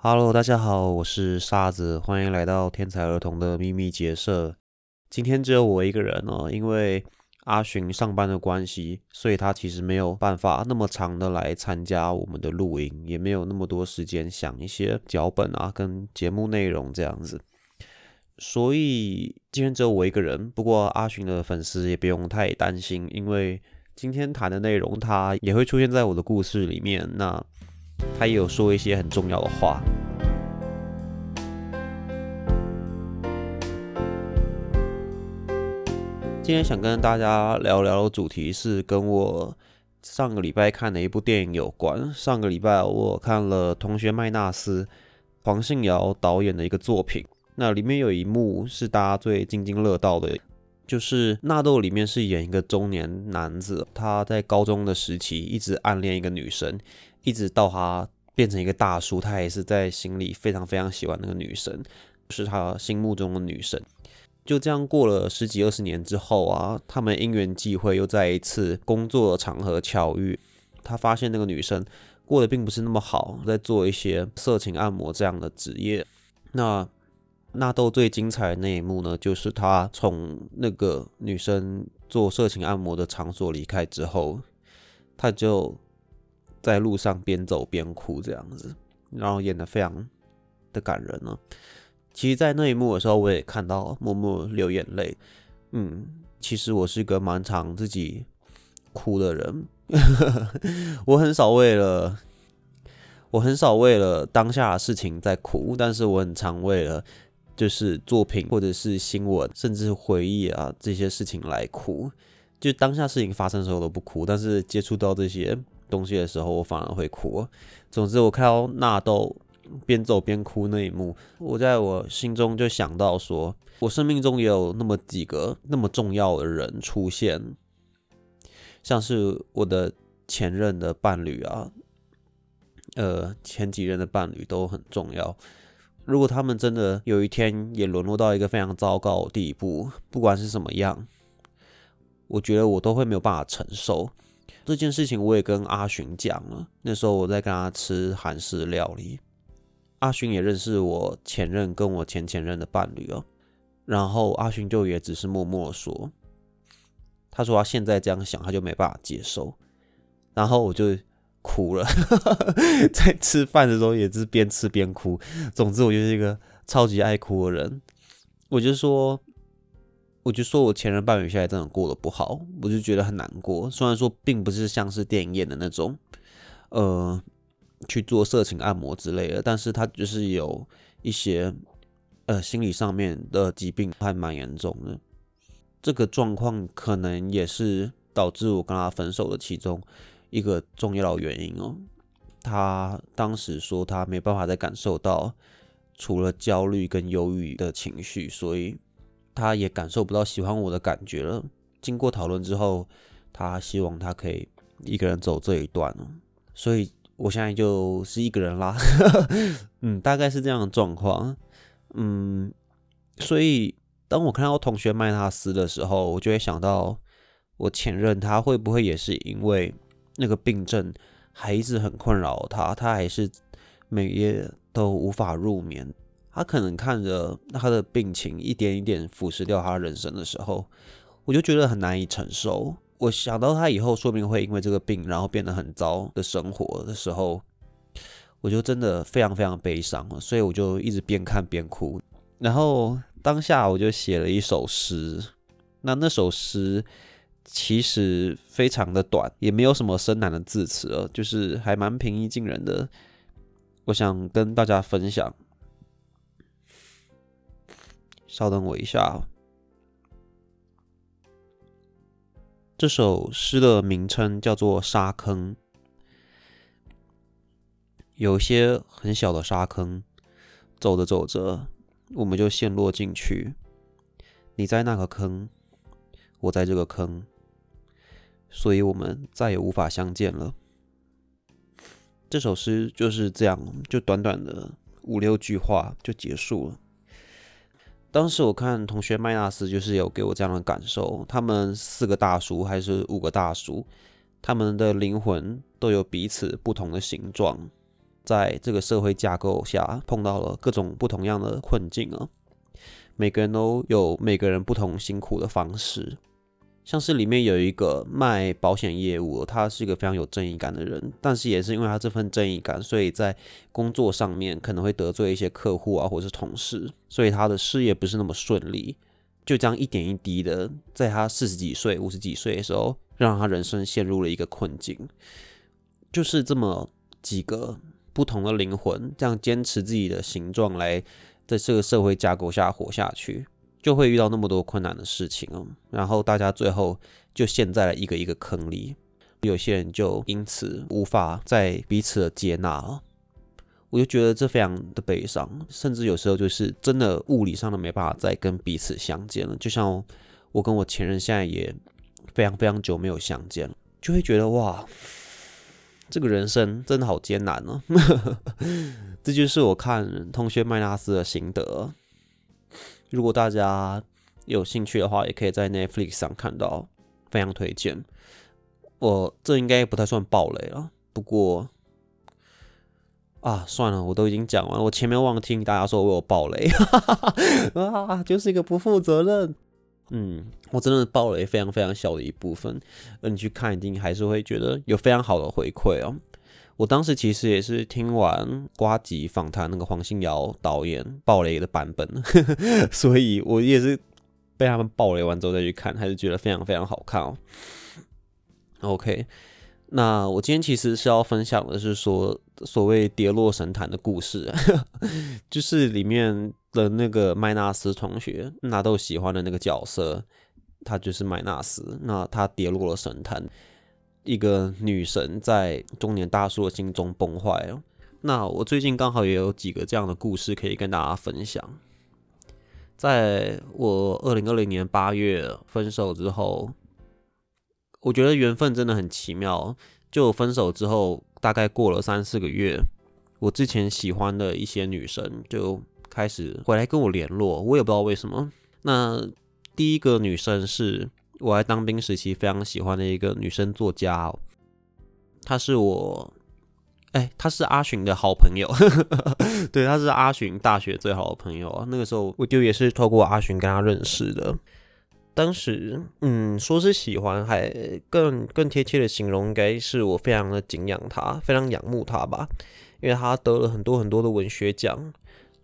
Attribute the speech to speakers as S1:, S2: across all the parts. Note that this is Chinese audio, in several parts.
S1: Hello，大家好，我是沙子，欢迎来到天才儿童的秘密结社。今天只有我一个人哦，因为阿寻上班的关系，所以他其实没有办法那么长的来参加我们的录音，也没有那么多时间想一些脚本啊跟节目内容这样子。所以今天只有我一个人。不过阿寻的粉丝也不用太担心，因为今天谈的内容他也会出现在我的故事里面。那他也有说一些很重要的话。今天想跟大家聊聊的主题是跟我上个礼拜看的一部电影有关。上个礼拜我看了《同学麦纳斯》，黄信尧导演的一个作品。那里面有一幕是大家最津津乐道的，就是纳豆里面是演一个中年男子，他在高中的时期一直暗恋一个女生。一直到他变成一个大叔，他也是在心里非常非常喜欢那个女神，是他心目中的女神。就这样过了十几二十年之后啊，他们因缘际会又在一次工作场合巧遇，他发现那个女生过得并不是那么好，在做一些色情按摩这样的职业。那纳豆最精彩的那一幕呢，就是他从那个女生做色情按摩的场所离开之后，他就。在路上边走边哭这样子，然后演的非常的感人呢。其实，在那一幕的时候，我也看到默默流眼泪。嗯，其实我是一个蛮常自己哭的人，我很少为了我很少为了当下的事情在哭，但是我很常为了就是作品或者是新闻，甚至回忆啊这些事情来哭。就当下事情发生的时候都不哭，但是接触到这些。东西的时候，我反而会哭。总之，我看到纳豆边走边哭那一幕，我在我心中就想到说，我生命中也有那么几个那么重要的人出现，像是我的前任的伴侣啊，呃，前几任的伴侣都很重要。如果他们真的有一天也沦落到一个非常糟糕的地步，不管是什么样，我觉得我都会没有办法承受。这件事情我也跟阿寻讲了。那时候我在跟他吃韩式料理，阿寻也认识我前任跟我前前任的伴侣哦。然后阿寻就也只是默默说，他说他现在这样想，他就没办法接受。然后我就哭了，在吃饭的时候也是边吃边哭。总之，我就是一个超级爱哭的人。我就说。我就说，我前任伴侣现在真的过得不好，我就觉得很难过。虽然说并不是像是电影演的那种，呃，去做色情按摩之类的，但是他就是有一些呃心理上面的疾病，还蛮严重的。这个状况可能也是导致我跟他分手的其中一个重要的原因哦。他当时说他没办法再感受到除了焦虑跟忧郁的情绪，所以。他也感受不到喜欢我的感觉了。经过讨论之后，他希望他可以一个人走这一段了。所以我现在就是一个人啦。嗯，大概是这样的状况。嗯，所以当我看到同学麦纳斯的时候，我就会想到我前任他会不会也是因为那个病症还一直很困扰他，他还是每夜都无法入眠。他可能看着他的病情一点一点腐蚀掉他人生的时候，我就觉得很难以承受。我想到他以后说不定会因为这个病，然后变得很糟的生活的时候，我就真的非常非常悲伤。所以我就一直边看边哭。然后当下我就写了一首诗。那那首诗其实非常的短，也没有什么深难的字词了，就是还蛮平易近人的。我想跟大家分享。稍等我一下。这首诗的名称叫做《沙坑》，有些很小的沙坑，走着走着，我们就陷落进去。你在那个坑，我在这个坑，所以我们再也无法相见了。这首诗就是这样，就短短的五六句话就结束了。当时我看同学麦纳斯，就是有给我这样的感受。他们四个大叔还是五个大叔，他们的灵魂都有彼此不同的形状。在这个社会架构下碰到了各种不同样的困境啊。每个人都有每个人不同辛苦的方式。像是里面有一个卖保险业务，他是一个非常有正义感的人，但是也是因为他这份正义感，所以在工作上面可能会得罪一些客户啊，或是同事，所以他的事业不是那么顺利。就这样一点一滴的，在他四十几岁、五十几岁的时候，让他人生陷入了一个困境。就是这么几个不同的灵魂，这样坚持自己的形状来在这个社会架构下活下去。就会遇到那么多困难的事情哦，然后大家最后就陷在了一个一个坑里，有些人就因此无法再彼此的接纳了，我就觉得这非常的悲伤，甚至有时候就是真的物理上都没办法再跟彼此相见了。就像我跟我前任现在也非常非常久没有相见了，就会觉得哇，这个人生真的好艰难啊。这就是我看同学麦纳斯的心得。如果大家有兴趣的话，也可以在 Netflix 上看到，非常推荐。我这应该不太算暴雷了，不过啊，算了，我都已经讲完，我前面忘听大家说我有暴雷，啊，就是一个不负责任。嗯，我真的暴雷非常非常小的一部分，而你去看一定还是会觉得有非常好的回馈哦。我当时其实也是听完瓜吉访谈那个黄信尧导演爆雷的版本，所以我也是被他们爆雷完之后再去看，还是觉得非常非常好看哦。OK，那我今天其实是要分享的是说所谓跌落神坛的故事，就是里面的那个麦纳斯同学，那都喜欢的那个角色，他就是麦纳斯，那他跌落了神坛。一个女神在中年大叔的心中崩坏了。那我最近刚好也有几个这样的故事可以跟大家分享。在我二零二零年八月分手之后，我觉得缘分真的很奇妙。就分手之后，大概过了三四个月，我之前喜欢的一些女生就开始回来跟我联络，我也不知道为什么。那第一个女生是。我在当兵时期非常喜欢的一个女生作家，哦，她是我，哎，她是阿寻的好朋友，对，她是阿寻大学最好的朋友啊。那个时候我就也是透过阿寻跟她认识的。当时，嗯，说是喜欢，还更更贴切的形容，应该是我非常的敬仰她，非常仰慕她吧，因为她得了很多很多的文学奖。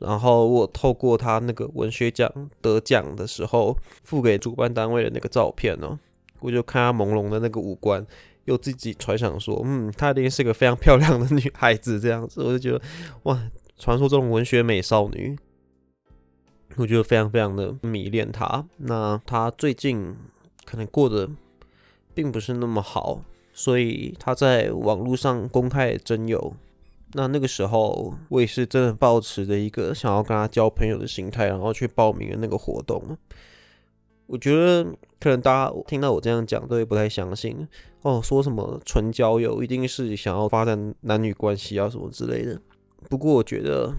S1: 然后我透过他那个文学奖得奖的时候付给主办单位的那个照片呢，我就看他朦胧的那个五官，又自己揣想说，嗯，她一定是个非常漂亮的女孩子这样子，我就觉得哇，传说中文学美少女，我觉得非常非常的迷恋她。那她最近可能过得并不是那么好，所以她在网络上公开征友。那那个时候，我也是真的抱持着一个想要跟他交朋友的心态，然后去报名了那个活动。我觉得可能大家听到我这样讲，都会不太相信哦，说什么纯交友一定是想要发展男女关系啊什么之类的。不过我觉得，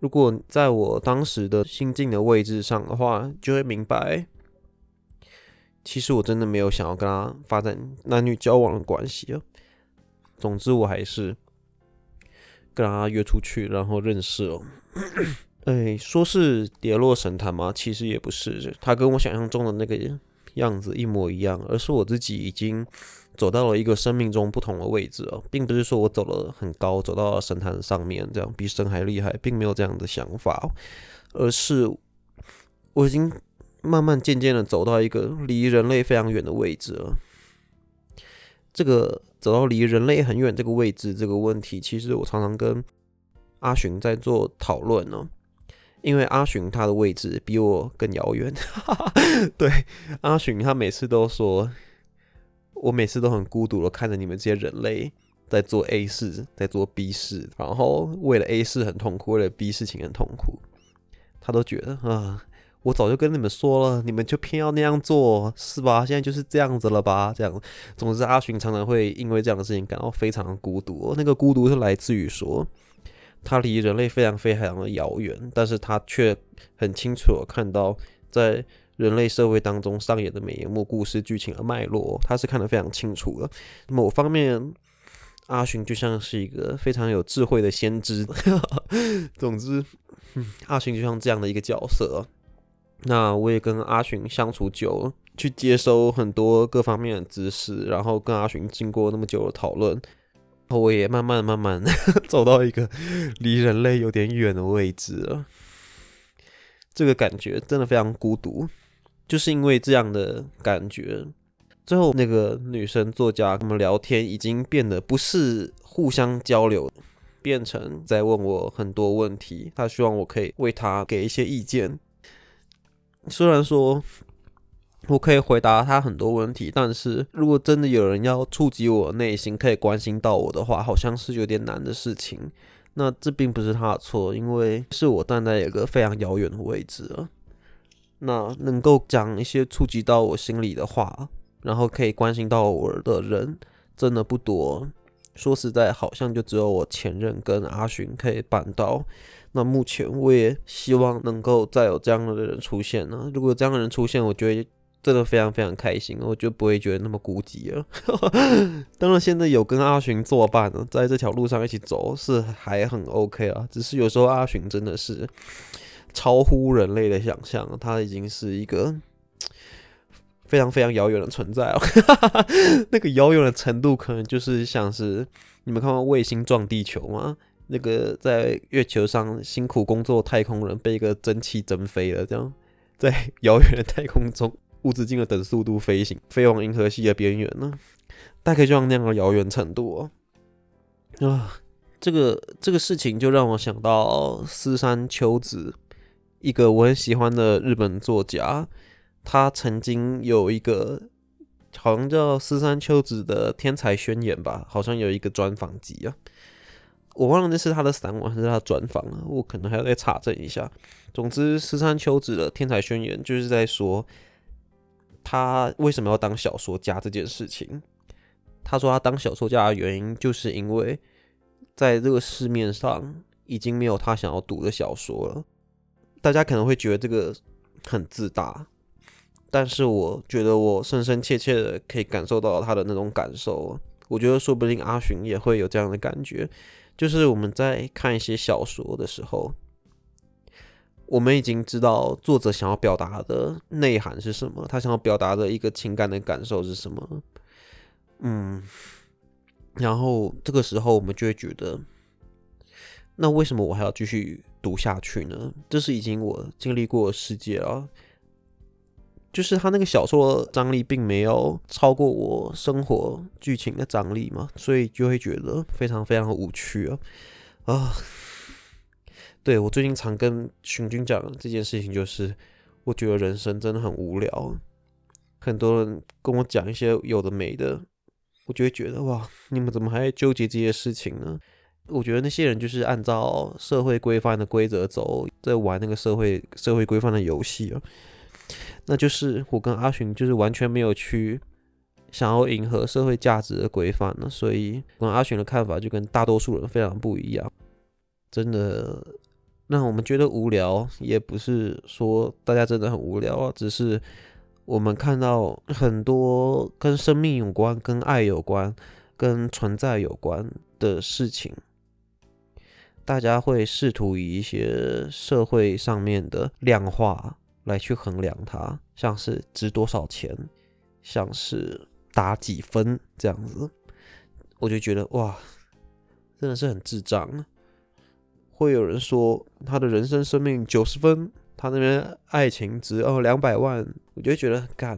S1: 如果在我当时的心境的位置上的话，就会明白，其实我真的没有想要跟他发展男女交往的关系啊。总之，我还是跟他约出去，然后认识了。哎，说是跌落神坛吗？其实也不是，他跟我想象中的那个样子一模一样，而是我自己已经走到了一个生命中不同的位置哦，并不是说我走了很高，走到了神坛上面，这样比神还厉害，并没有这样的想法，而是我已经慢慢渐渐的走到一个离人类非常远的位置了。这个。走到离人类很远这个位置这个问题，其实我常常跟阿寻在做讨论呢。因为阿寻他的位置比我更遥远。对，阿寻他每次都说，我每次都很孤独的看着你们这些人类在做 A 事，在做 B 事，然后为了 A 事很痛苦，为了 B 事情很痛苦，他都觉得啊。我早就跟你们说了，你们就偏要那样做，是吧？现在就是这样子了吧？这样，总之阿寻常常会因为这样的事情感到非常的孤独。那个孤独是来自于说，他离人类非常非常的遥远，但是他却很清楚的看到在人类社会当中上演的每一幕故事剧情的脉络，他是看得非常清楚的。某方面，阿寻就像是一个非常有智慧的先知。总之，阿寻就像这样的一个角色。那我也跟阿寻相处久了，去接收很多各方面的知识，然后跟阿寻经过那么久的讨论，我也慢慢慢慢 走到一个离人类有点远的位置了。这个感觉真的非常孤独，就是因为这样的感觉。最后，那个女生作家他们聊天已经变得不是互相交流，变成在问我很多问题。她希望我可以为她给一些意见。虽然说我可以回答他很多问题，但是如果真的有人要触及我内心，可以关心到我的话，好像是有点难的事情。那这并不是他的错，因为是我站在一个非常遥远的位置了。那能够讲一些触及到我心里的话。然后可以关心到我的人真的不多，说实在，好像就只有我前任跟阿寻可以办到。那目前我也希望能够再有这样的人出现呢。如果这样的人出现，我觉得真的非常非常开心，我就不会觉得那么孤寂了。当然，现在有跟阿寻作伴呢，在这条路上一起走是还很 OK 啊。只是有时候阿寻真的是超乎人类的想象，他已经是一个。非常非常遥远的存在了，那个遥远的程度可能就是像是你们看过卫星撞地球吗？那个在月球上辛苦工作太空人被一个蒸汽蒸飞了，这样在遥远的太空中无止境的等速度飞行，飞往银河系的边缘呢？大概就像那样的遥远程度哦。啊，这个这个事情就让我想到四山秋子，一个我很喜欢的日本作家。他曾经有一个好像叫四山秋子的天才宣言吧，好像有一个专访集啊，我忘了那是他的散文还是他的专访了，我可能还要再查证一下。总之，十三秋子的天才宣言就是在说他为什么要当小说家这件事情。他说他当小说家的原因，就是因为在这个市面上已经没有他想要读的小说了。大家可能会觉得这个很自大。但是我觉得我深深切切的可以感受到他的那种感受。我觉得说不定阿寻也会有这样的感觉，就是我们在看一些小说的时候，我们已经知道作者想要表达的内涵是什么，他想要表达的一个情感的感受是什么。嗯，然后这个时候我们就会觉得，那为什么我还要继续读下去呢？这是已经我经历过的世界了。就是他那个小说张力并没有超过我生活剧情的张力嘛，所以就会觉得非常非常无趣啊啊！对我最近常跟寻君讲这件事情，就是我觉得人生真的很无聊。很多人跟我讲一些有的没的，我就会觉得哇，你们怎么还纠结这些事情呢？我觉得那些人就是按照社会规范的规则走，在玩那个社会社会规范的游戏啊。那就是我跟阿寻就是完全没有去想要迎合社会价值的规范了，所以跟阿寻的看法就跟大多数人非常不一样。真的让我们觉得无聊，也不是说大家真的很无聊啊，只是我们看到很多跟生命有关、跟爱有关、跟存在有关的事情，大家会试图以一些社会上面的量化。来去衡量它，像是值多少钱，像是打几分这样子，我就觉得哇，真的是很智障。会有人说他的人生生命九十分，他那边爱情值哦两百万，我就觉得很干，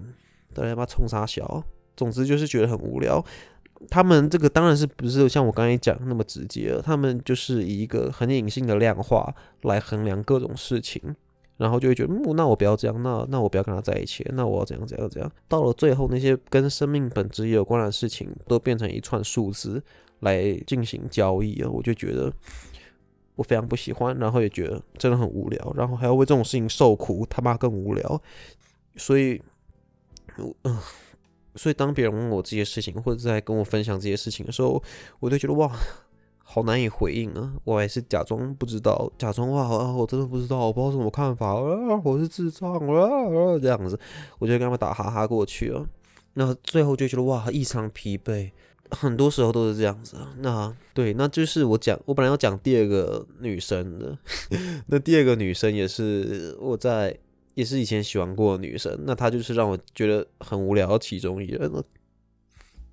S1: 大家妈冲啥小？总之就是觉得很无聊。他们这个当然是不是像我刚才讲那么直接，他们就是以一个很隐性的量化来衡量各种事情。然后就会觉得，嗯，那我不要这样，那那我不要跟他在一起，那我要怎样怎样怎样。到了最后，那些跟生命本质有关的事情，都变成一串数字来进行交易了。我就觉得我非常不喜欢，然后也觉得真的很无聊，然后还要为这种事情受苦，他妈更无聊。所以，嗯，所以当别人问我这些事情，或者在跟我分享这些事情的时候，我就觉得哇。好难以回应啊！我还是假装不知道，假装哇，我真的不知道，我不知道什么看法啊，我是智障啊，这样子，我就跟他们打哈哈过去了。那最后就觉得哇，异常疲惫，很多时候都是这样子啊。那对，那就是我讲，我本来要讲第二个女生的，那第二个女生也是我在，也是以前喜欢过的女生。那她就是让我觉得很无聊其中一人。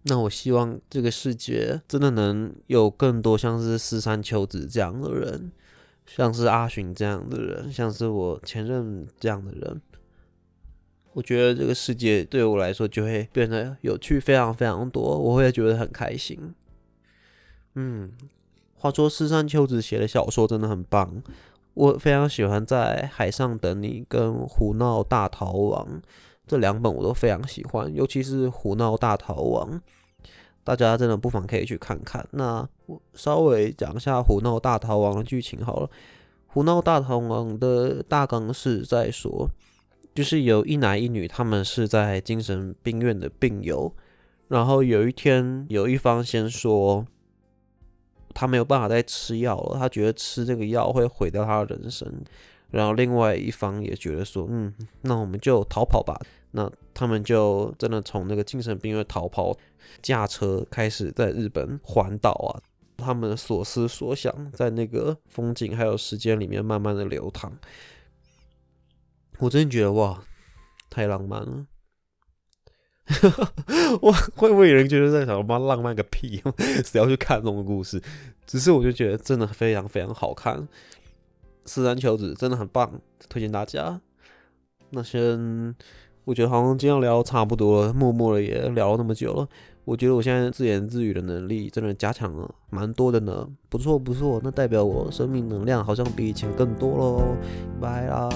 S1: 那我希望这个世界真的能有更多像是四山秋子这样的人，像是阿寻这样的人，像是我前任这样的人。我觉得这个世界对我来说就会变得有趣非常非常多，我会觉得很开心。嗯，话说四山秋子写的小说真的很棒，我非常喜欢在海上等你跟胡闹大逃亡这两本我都非常喜欢，尤其是胡闹大逃亡，大家真的不妨可以去看看。那我稍微讲一下胡闹大逃亡的剧情好了，胡闹大逃亡的大纲是在说。就是有一男一女，他们是在精神病院的病友。然后有一天，有一方先说他没有办法再吃药了，他觉得吃这个药会毁掉他的人生。然后另外一方也觉得说，嗯，那我们就逃跑吧。那他们就真的从那个精神病院逃跑，驾车开始在日本环岛啊。他们所思所想在那个风景还有时间里面慢慢的流淌。我真的觉得哇，太浪漫了！哇，会不会有人觉得在想妈浪漫个屁？谁要去看这种故事？只是我就觉得真的非常非常好看，四山秋子真的很棒，推荐大家。那先，我觉得好像今天聊差不多了，默默的也聊了那么久了。我觉得我现在自言自语的能力真的加强了蛮多的呢，不错不错。那代表我生命能量好像比以前更多喽，拜啦。